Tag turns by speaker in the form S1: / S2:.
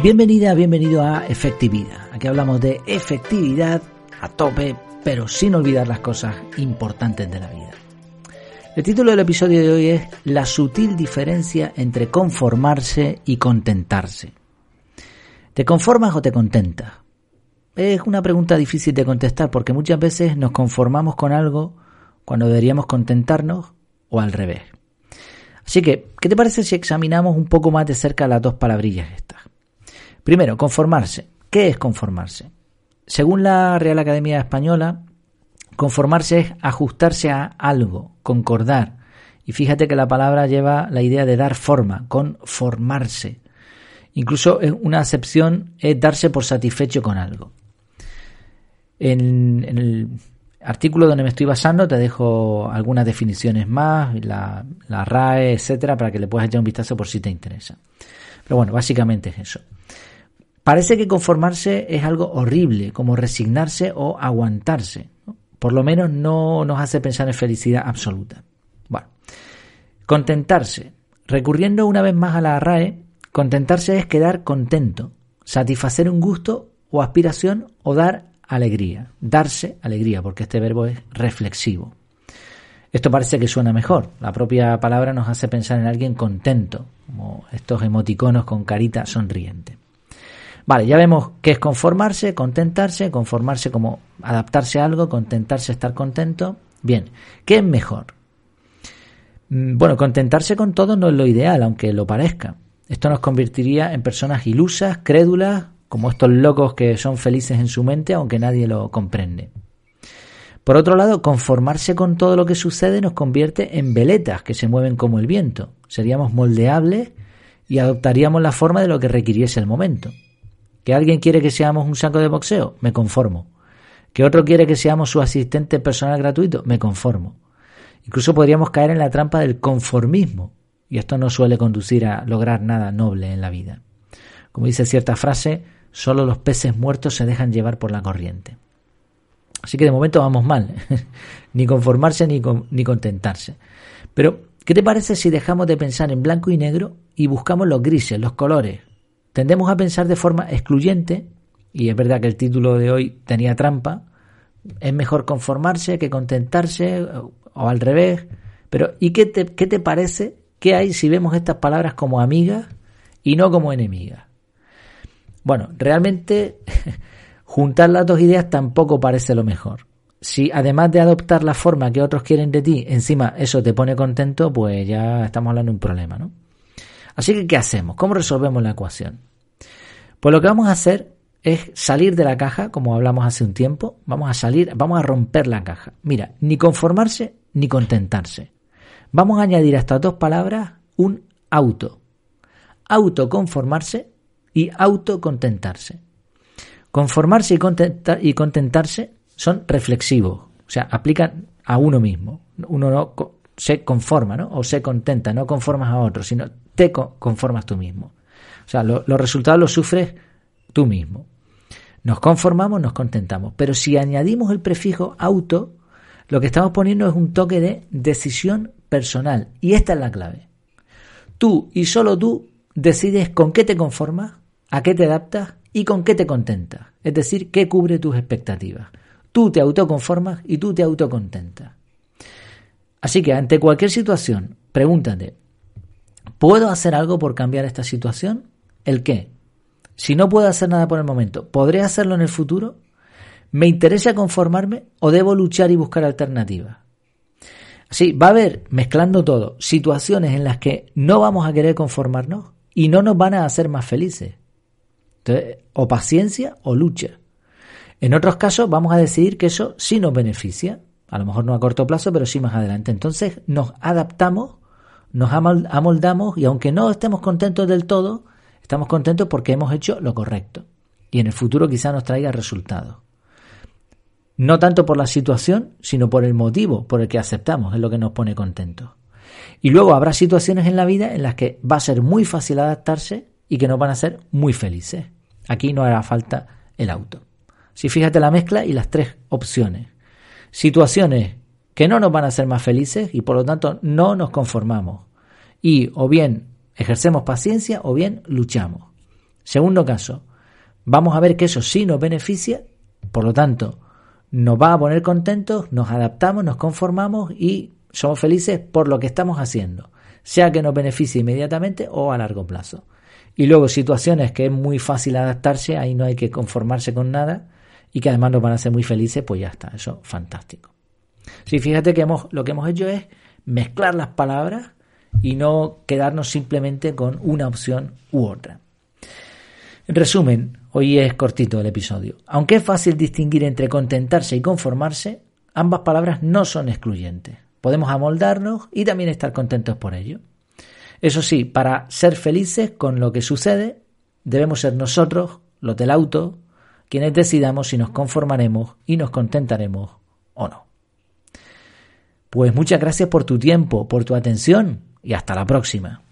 S1: Bienvenida, bienvenido a Efectividad. Aquí hablamos de efectividad a tope, pero sin olvidar las cosas importantes de la vida. El título del episodio de hoy es La sutil diferencia entre conformarse y contentarse. ¿Te conformas o te contentas? Es una pregunta difícil de contestar porque muchas veces nos conformamos con algo cuando deberíamos contentarnos o al revés. Así que, ¿qué te parece si examinamos un poco más de cerca las dos palabrillas estas? Primero, conformarse. ¿Qué es conformarse? Según la Real Academia Española, conformarse es ajustarse a algo, concordar. Y fíjate que la palabra lleva la idea de dar forma, conformarse. Incluso una acepción es darse por satisfecho con algo. En, el artículo donde me estoy basando te dejo algunas definiciones más, la, la RAE, etcétera, para que le puedas echar un vistazo por si te interesa. Pero bueno, básicamente es eso. Parece que conformarse es algo horrible, como resignarse o aguantarse. Por lo menos no nos hace pensar en felicidad absoluta. Bueno, contentarse. Recurriendo una vez más a la RAE, contentarse es quedar contento, satisfacer un gusto o aspiración o dar alegría. Darse alegría, porque este verbo es reflexivo. Esto parece que suena mejor. La propia palabra nos hace pensar en alguien contento, como estos emoticonos con carita sonriente. Vale, ya vemos qué es conformarse, contentarse, conformarse como adaptarse a algo, contentarse, estar contento. Bien, ¿qué es mejor? Mm, bueno, contentarse con todo no es lo ideal, aunque lo parezca. Esto nos convertiría en personas ilusas, crédulas, como estos locos que son felices en su mente, aunque nadie lo comprende. Por otro lado, conformarse con todo lo que sucede nos convierte en veletas que se mueven como el viento. Seríamos moldeables y adoptaríamos la forma de lo que requiriese el momento. ¿Que alguien quiere que seamos un saco de boxeo? Me conformo. ¿Que otro quiere que seamos su asistente personal gratuito? Me conformo. Incluso podríamos caer en la trampa del conformismo, y esto no suele conducir a lograr nada noble en la vida. Como dice cierta frase, solo los peces muertos se dejan llevar por la corriente. Así que de momento vamos mal, ni conformarse ni, ni contentarse. Pero, ¿qué te parece si dejamos de pensar en blanco y negro y buscamos los grises, los colores, Tendemos a pensar de forma excluyente, y es verdad que el título de hoy tenía trampa, es mejor conformarse que contentarse o, al revés, pero ¿y qué te, qué te parece? ¿Qué hay si vemos estas palabras como amigas y no como enemigas? Bueno, realmente juntar las dos ideas tampoco parece lo mejor. Si además de adoptar la forma que otros quieren de ti, encima eso te pone contento, pues ya estamos hablando de un problema, ¿no? Así que, ¿qué hacemos? ¿Cómo resolvemos la ecuación? Pues lo que vamos a hacer es salir de la caja, como hablamos hace un tiempo, vamos a salir, vamos a romper la caja. Mira, ni conformarse ni contentarse. Vamos a añadir a estas dos palabras un auto. Autoconformarse y autocontentarse. Conformarse y, y contentarse son reflexivos, o sea, aplican a uno mismo. Uno no se conforma, ¿no? O se contenta, no conformas a otro, sino te conformas tú mismo. O sea, los resultados los sufres tú mismo. Nos conformamos, nos contentamos. Pero si añadimos el prefijo auto, lo que estamos poniendo es un toque de decisión personal. Y esta es la clave. Tú y solo tú decides con qué te conformas, a qué te adaptas y con qué te contentas. Es decir, qué cubre tus expectativas. Tú te autoconformas y tú te autocontentas. Así que ante cualquier situación, pregúntate, ¿puedo hacer algo por cambiar esta situación? ¿El qué? Si no puedo hacer nada por el momento, ¿podré hacerlo en el futuro? ¿Me interesa conformarme o debo luchar y buscar alternativas? Así, va a haber, mezclando todo, situaciones en las que no vamos a querer conformarnos y no nos van a hacer más felices. Entonces, o paciencia o lucha. En otros casos vamos a decidir que eso sí nos beneficia, a lo mejor no a corto plazo, pero sí más adelante. Entonces nos adaptamos, nos amoldamos y aunque no estemos contentos del todo, estamos contentos porque hemos hecho lo correcto. Y en el futuro quizá nos traiga resultados. No tanto por la situación, sino por el motivo por el que aceptamos, es lo que nos pone contentos. Y luego habrá situaciones en la vida en las que va a ser muy fácil adaptarse y que nos van a ser muy felices. Aquí no hará falta el auto. Si fíjate la mezcla y las tres opciones. Situaciones que no nos van a hacer más felices y por lo tanto no nos conformamos. Y o bien ejercemos paciencia o bien luchamos. Segundo caso, vamos a ver que eso sí nos beneficia, por lo tanto, nos va a poner contentos, nos adaptamos, nos conformamos y somos felices por lo que estamos haciendo, sea que nos beneficie inmediatamente o a largo plazo. Y luego situaciones que es muy fácil adaptarse, ahí no hay que conformarse con nada y que además nos van a hacer muy felices, pues ya está, eso fantástico. Sí, fíjate que hemos, lo que hemos hecho es mezclar las palabras y no quedarnos simplemente con una opción u otra. En resumen, hoy es cortito el episodio. Aunque es fácil distinguir entre contentarse y conformarse, ambas palabras no son excluyentes. Podemos amoldarnos y también estar contentos por ello. Eso sí, para ser felices con lo que sucede, debemos ser nosotros, los del auto, quienes decidamos si nos conformaremos y nos contentaremos o no. Pues muchas gracias por tu tiempo, por tu atención y hasta la próxima.